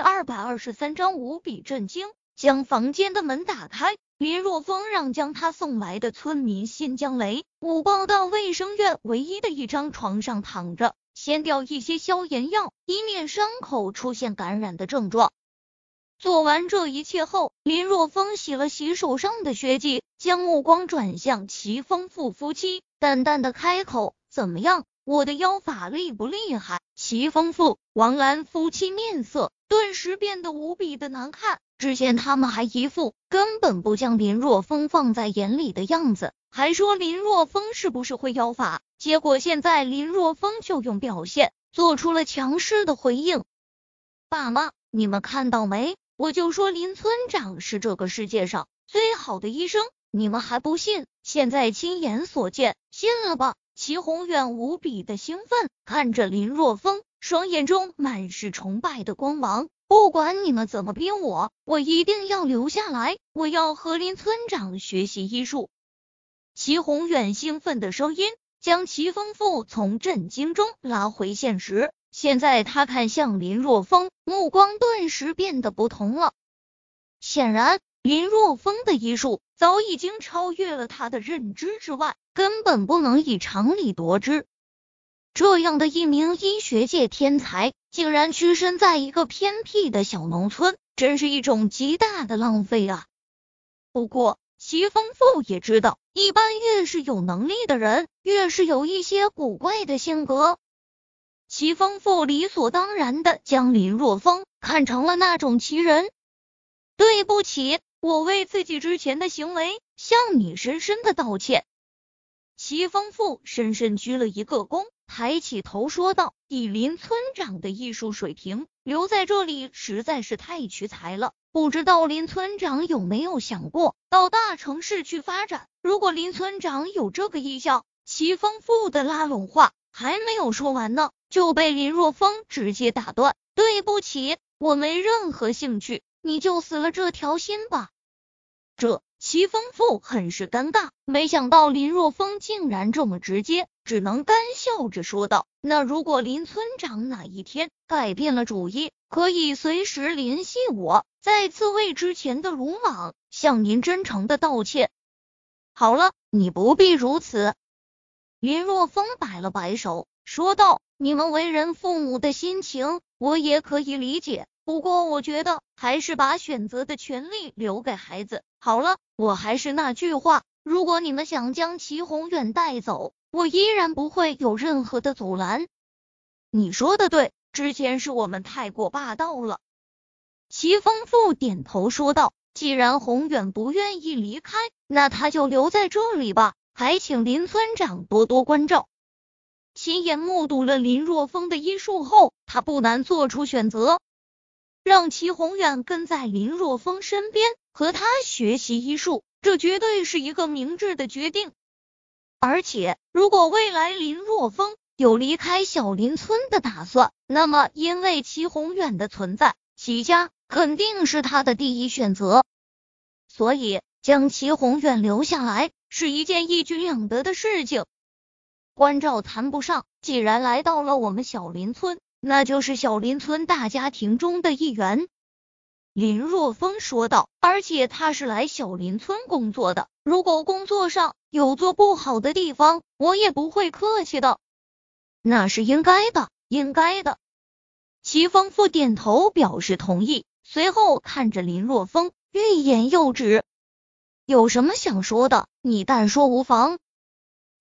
二百二十三章无比震惊。将房间的门打开，林若风让将他送来的村民先将雷武抱到卫生院唯一的一张床上躺着，先吊一些消炎药，以免伤口出现感染的症状。做完这一切后，林若风洗了洗手上的血迹，将目光转向齐丰富夫妻，淡淡的开口：“怎么样？我的妖法厉不厉害？”齐丰富、王兰夫妻面色顿时变得无比的难看。之前他们还一副根本不将林若风放在眼里的样子，还说林若风是不是会妖法？结果现在林若风就用表现做出了强势的回应。爸妈，你们看到没？我就说林村长是这个世界上最好的医生，你们还不信？现在亲眼所见，信了吧？齐宏远无比的兴奋，看着林若风，双眼中满是崇拜的光芒。不管你们怎么逼我，我一定要留下来。我要和林村长学习医术。齐宏远兴奋的声音将齐丰富从震惊中拉回现实。现在他看向林若风，目光顿时变得不同了。显然，林若风的医术早已经超越了他的认知之外，根本不能以常理夺之。这样的一名医学界天才，竟然屈身在一个偏僻的小农村，真是一种极大的浪费啊！不过，齐风富也知道，一般越是有能力的人，越是有一些古怪的性格。齐风富理所当然的将林若风看成了那种奇人。对不起，我为自己之前的行为向你深深的道歉。齐风富深深鞠了一个躬。抬起头说道：“以林村长的艺术水平，留在这里实在是太屈才了。不知道林村长有没有想过到大城市去发展？如果林村长有这个意向，齐丰富的拉拢话还没有说完呢，就被林若风直接打断。对不起，我没任何兴趣，你就死了这条心吧。这。”齐峰父很是尴尬，没想到林若风竟然这么直接，只能干笑着说道：“那如果林村长哪一天改变了主意，可以随时联系我，再次为之前的鲁莽向您真诚的道歉。”好了，你不必如此。林若风摆了摆手，说道：“你们为人父母的心情，我也可以理解。”不过，我觉得还是把选择的权利留给孩子好了。我还是那句话，如果你们想将齐宏远带走，我依然不会有任何的阻拦。你说的对，之前是我们太过霸道了。齐丰富点头说道：“既然宏远不愿意离开，那他就留在这里吧。还请林村长多多关照。”亲眼目睹了林若风的医术后，他不难做出选择。让齐宏远跟在林若风身边，和他学习医术，这绝对是一个明智的决定。而且，如果未来林若风有离开小林村的打算，那么因为齐宏远的存在，齐家肯定是他的第一选择。所以，将齐宏远留下来是一件一举两得的事情。关照谈不上，既然来到了我们小林村。那就是小林村大家庭中的一员，林若风说道。而且他是来小林村工作的，如果工作上有做不好的地方，我也不会客气的。那是应该的，应该的。齐丰富点头表示同意，随后看着林若风，欲言又止。有什么想说的，你但说无妨。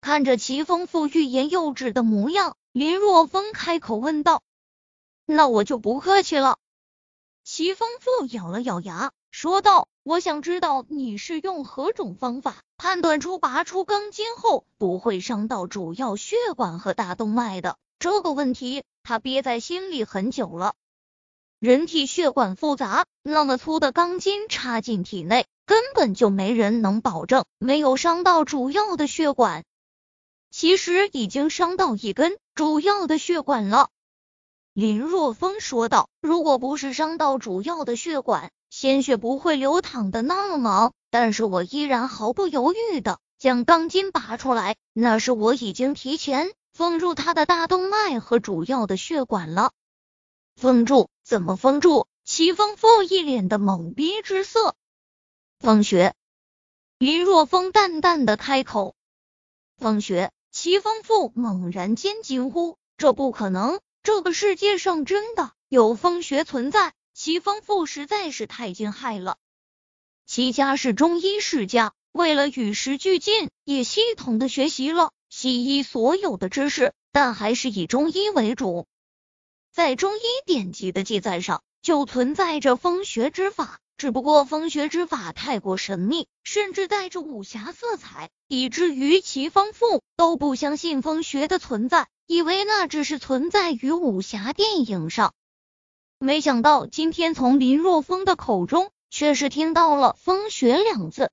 看着齐丰富欲言又止的模样，林若风开口问道。那我就不客气了。齐丰富咬了咬牙，说道：“我想知道你是用何种方法判断出拔出钢筋后不会伤到主要血管和大动脉的这个问题。”他憋在心里很久了。人体血管复杂，那么粗的钢筋插进体内，根本就没人能保证没有伤到主要的血管。其实已经伤到一根主要的血管了。林若风说道：“如果不是伤到主要的血管，鲜血不会流淌的那么猛。但是我依然毫不犹豫的将钢筋拔出来，那是我已经提前封住他的大动脉和主要的血管了。封住？怎么封住？”齐风富一脸的懵逼之色。风雪，林若风淡淡的开口。风雪，齐风富猛然间惊呼：“这不可能！这个世界上真的有风穴存在？”其丰富实在是太惊骇了。齐家是中医世家，为了与时俱进，也系统的学习了西医所有的知识，但还是以中医为主。在中医典籍的记载上，就存在着风穴之法，只不过风穴之法太过神秘，甚至带着武侠色彩，以至于齐方富都不相信风穴的存在，以为那只是存在于武侠电影上。没想到今天从林若风的口中，却是听到了“风穴”两字。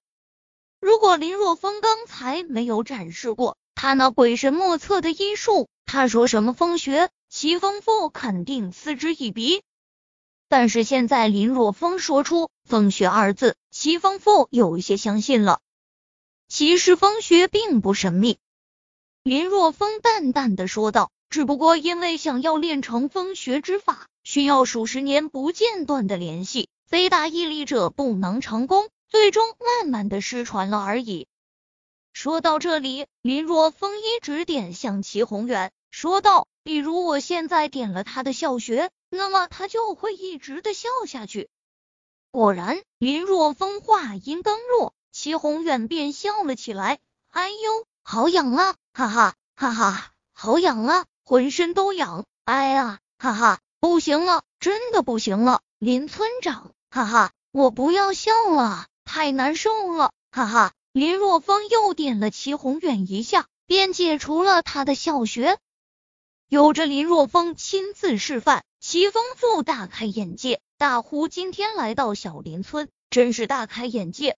如果林若风刚才没有展示过他那鬼神莫测的医术，他说什么风穴，齐风富肯定嗤之以鼻。但是现在林若风说出“风雪”二字，齐风富有一些相信了。其实风雪并不神秘，林若风淡淡的说道。只不过因为想要练成风穴之法，需要数十年不间断的联系，非大毅力者不能成功，最终慢慢的失传了而已。说到这里，林若风一指点向齐宏远，说道：“比如我现在点了他的笑穴，那么他就会一直的笑下去。”果然，林若风话音刚落，齐宏远便笑了起来：“哎呦，好痒啊！哈哈哈哈，好痒啊！”浑身都痒，哎呀，哈哈，不行了，真的不行了，林村长，哈哈，我不要笑了，太难受了，哈哈。林若风又点了齐宏远一下，便解除了他的笑穴。有着林若风亲自示范，齐风富大开眼界，大呼今天来到小林村，真是大开眼界。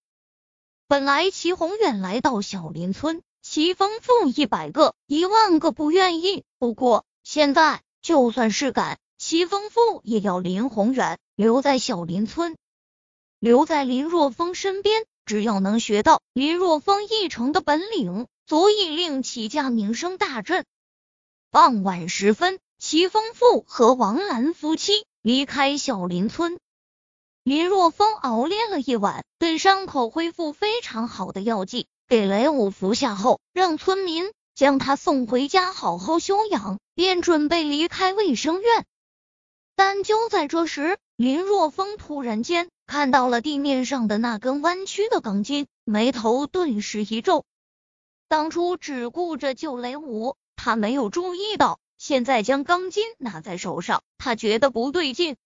本来齐宏远来到小林村。齐风富一百个、一万个不愿意，不过现在就算是敢，齐风富也要林宏远留在小林村，留在林若风身边，只要能学到林若风一成的本领，足以令齐家名声大振。傍晚时分，齐风富和王兰夫妻离开小林村。林若风熬练了一晚，对伤口恢复非常好的药剂。给雷武服下后，让村民将他送回家好好休养，便准备离开卫生院。但就在这时，林若风突然间看到了地面上的那根弯曲的钢筋，眉头顿时一皱。当初只顾着救雷武，他没有注意到，现在将钢筋拿在手上，他觉得不对劲。